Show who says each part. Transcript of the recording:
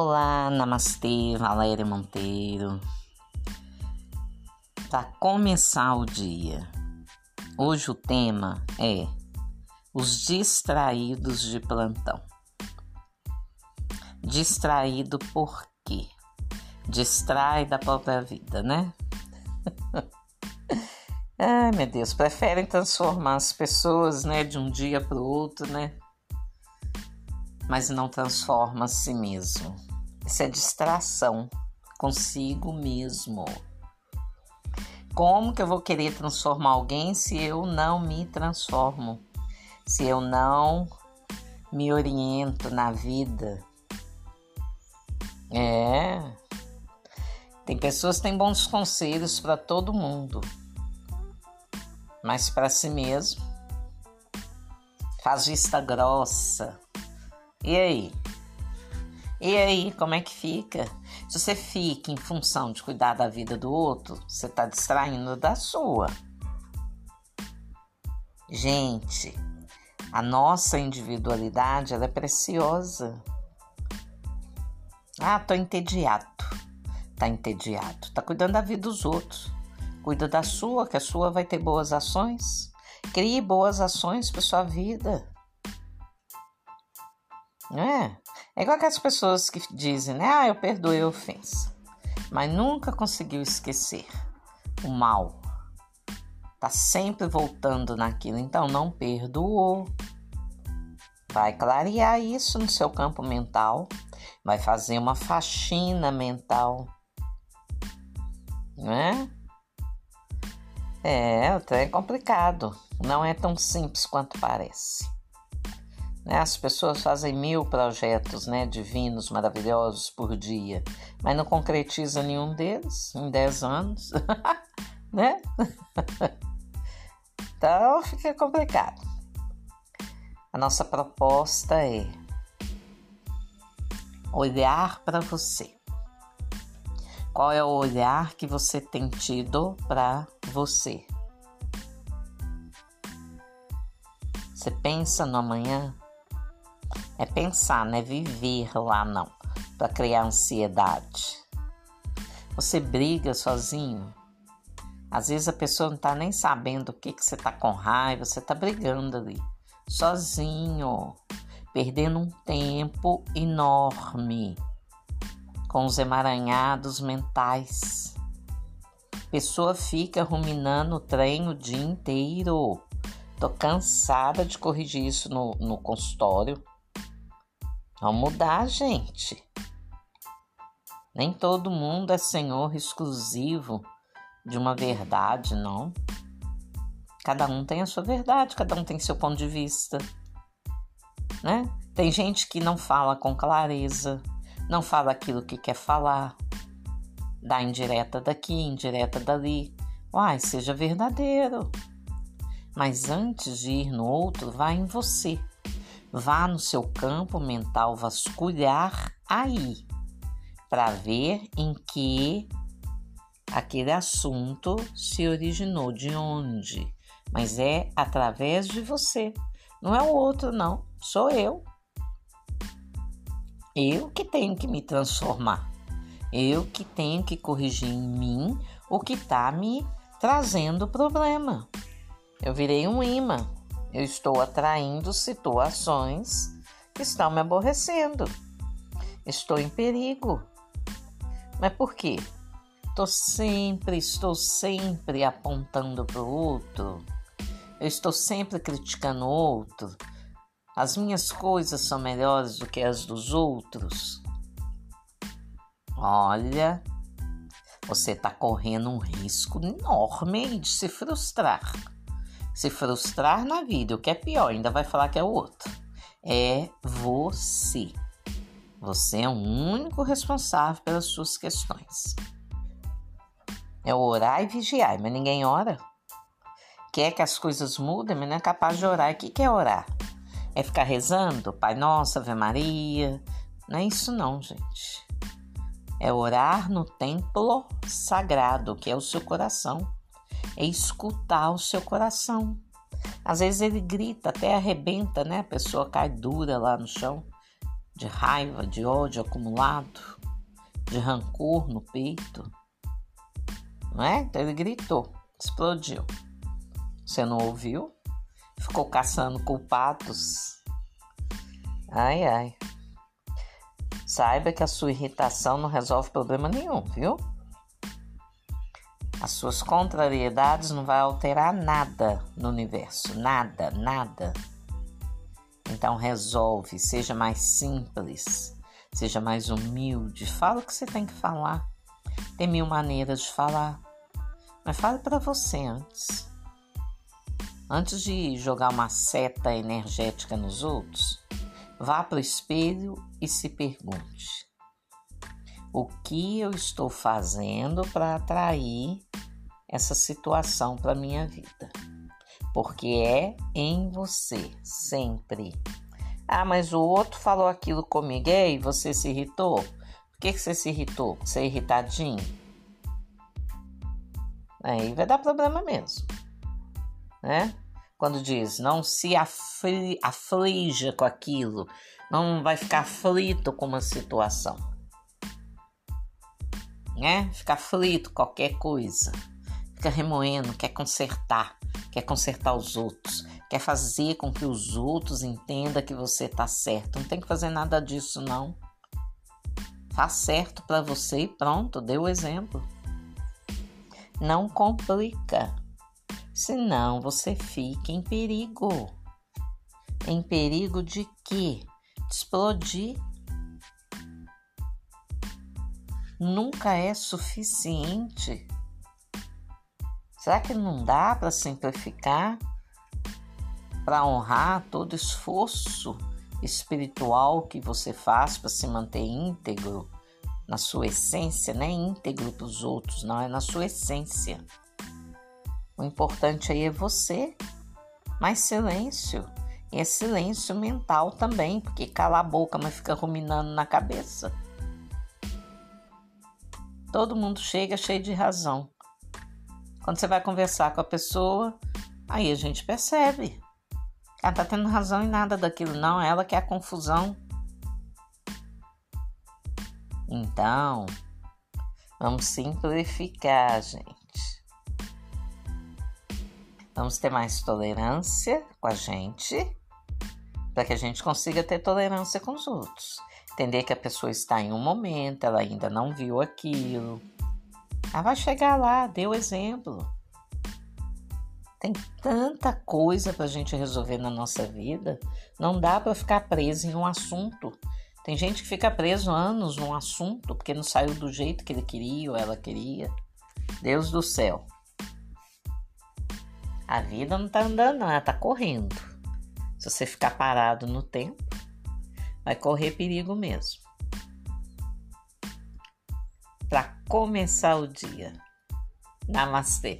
Speaker 1: Olá, Namastê, Valéria Monteiro. Para começar o dia, hoje o tema é os distraídos de plantão. Distraído por quê? Distrai da própria vida, né? Ai, meu Deus, preferem transformar as pessoas, né, de um dia para o outro, né? Mas não transforma a si mesmo. Isso é distração consigo mesmo. Como que eu vou querer transformar alguém se eu não me transformo? Se eu não me oriento na vida? É. Tem pessoas que têm bons conselhos para todo mundo mas para si mesmo. Faz vista grossa. E aí? E aí, como é que fica? Se você fica em função de cuidar da vida do outro, você está distraindo da sua. Gente, a nossa individualidade ela é preciosa. Ah, tô entediado. Tá entediado. Tá cuidando da vida dos outros. Cuida da sua, que a sua vai ter boas ações. Crie boas ações para sua vida. É. É igual aquelas pessoas que dizem, né? Ah, eu perdoei a ofensa. Mas nunca conseguiu esquecer o mal. Tá sempre voltando naquilo. Então não perdoou. Vai clarear isso no seu campo mental. Vai fazer uma faxina mental. Né? É, é complicado. Não é tão simples quanto parece. Né? As pessoas fazem mil projetos né, divinos, maravilhosos por dia, mas não concretiza nenhum deles em dez anos. né? então fica complicado. A nossa proposta é olhar para você qual é o olhar que você tem tido para você? Você pensa no amanhã? É pensar, não é viver lá não, para criar ansiedade. Você briga sozinho? Às vezes a pessoa não está nem sabendo o que, que você está com raiva, você está brigando ali, sozinho, perdendo um tempo enorme com os emaranhados mentais. Pessoa fica ruminando o trem o dia inteiro. Tô cansada de corrigir isso no, no consultório. Vamos mudar, gente. Nem todo mundo é senhor exclusivo de uma verdade, não. Cada um tem a sua verdade, cada um tem seu ponto de vista, né? Tem gente que não fala com clareza, não fala aquilo que quer falar, dá indireta daqui, indireta dali. Uai, seja verdadeiro. Mas antes de ir no outro, vá em você. Vá no seu campo mental vasculhar aí, para ver em que aquele assunto se originou, de onde. Mas é através de você. Não é o outro, não. Sou eu. Eu que tenho que me transformar. Eu que tenho que corrigir em mim o que está me trazendo problema. Eu virei um imã. Eu estou atraindo situações que estão me aborrecendo. Estou em perigo. Mas por quê? Estou sempre, estou sempre apontando para o outro. Eu estou sempre criticando o outro. As minhas coisas são melhores do que as dos outros. Olha, você está correndo um risco enorme de se frustrar. Se frustrar na vida, o que é pior, ainda vai falar que é o outro. É você. Você é o único responsável pelas suas questões. É orar e vigiar, mas ninguém ora. Quer que as coisas mudem, mas não é capaz de orar. O que é orar? É ficar rezando, Pai Nosso, Ave Maria. Não é isso não, gente. É orar no templo sagrado, que é o seu coração. É escutar o seu coração. Às vezes ele grita, até arrebenta, né? A pessoa cai dura lá no chão. de raiva, de ódio acumulado, de rancor no peito. Não é? Então ele gritou, explodiu. Você não ouviu? Ficou caçando culpados. Ai, ai. Saiba que a sua irritação não resolve problema nenhum, viu? As suas contrariedades não vai alterar nada no universo, nada, nada. Então resolve, seja mais simples, seja mais humilde, fala o que você tem que falar. Tem mil maneiras de falar, mas fale para você antes. Antes de jogar uma seta energética nos outros, vá para o espelho e se pergunte: o que eu estou fazendo para atrair essa situação para minha vida? porque é em você, sempre. Ah, mas o outro falou aquilo comigo e você se irritou? Por que, que você se irritou? Você é irritadinho? Aí vai dar problema mesmo, né? Quando diz não se afli, aflija com aquilo, não vai ficar aflito com uma situação, né? Ficar aflito qualquer coisa, fica remoendo, quer consertar quer consertar os outros, quer fazer com que os outros entendam que você está certo. Não tem que fazer nada disso, não. Faz certo para você e pronto, dê o exemplo. Não complica, senão você fica em perigo. Em perigo de quê? De explodir. Nunca é suficiente Será que não dá para simplificar? Para honrar todo esforço espiritual que você faz para se manter íntegro na sua essência, não é íntegro para os outros, não, é na sua essência. O importante aí é você, mas silêncio. E é silêncio mental também, porque cala a boca, mas fica ruminando na cabeça. Todo mundo chega cheio de razão. Quando você vai conversar com a pessoa, aí a gente percebe. Ela tá tendo razão em nada daquilo, não. Ela quer a confusão. Então, vamos simplificar, gente. Vamos ter mais tolerância com a gente, para que a gente consiga ter tolerância com os outros. Entender que a pessoa está em um momento, ela ainda não viu aquilo ela vai chegar lá, o exemplo. Tem tanta coisa para a gente resolver na nossa vida, não dá para ficar preso em um assunto. Tem gente que fica preso anos num assunto porque não saiu do jeito que ele queria ou ela queria. Deus do céu. A vida não tá andando, ela tá correndo. Se você ficar parado no tempo, vai correr perigo mesmo para começar o dia. Namastê.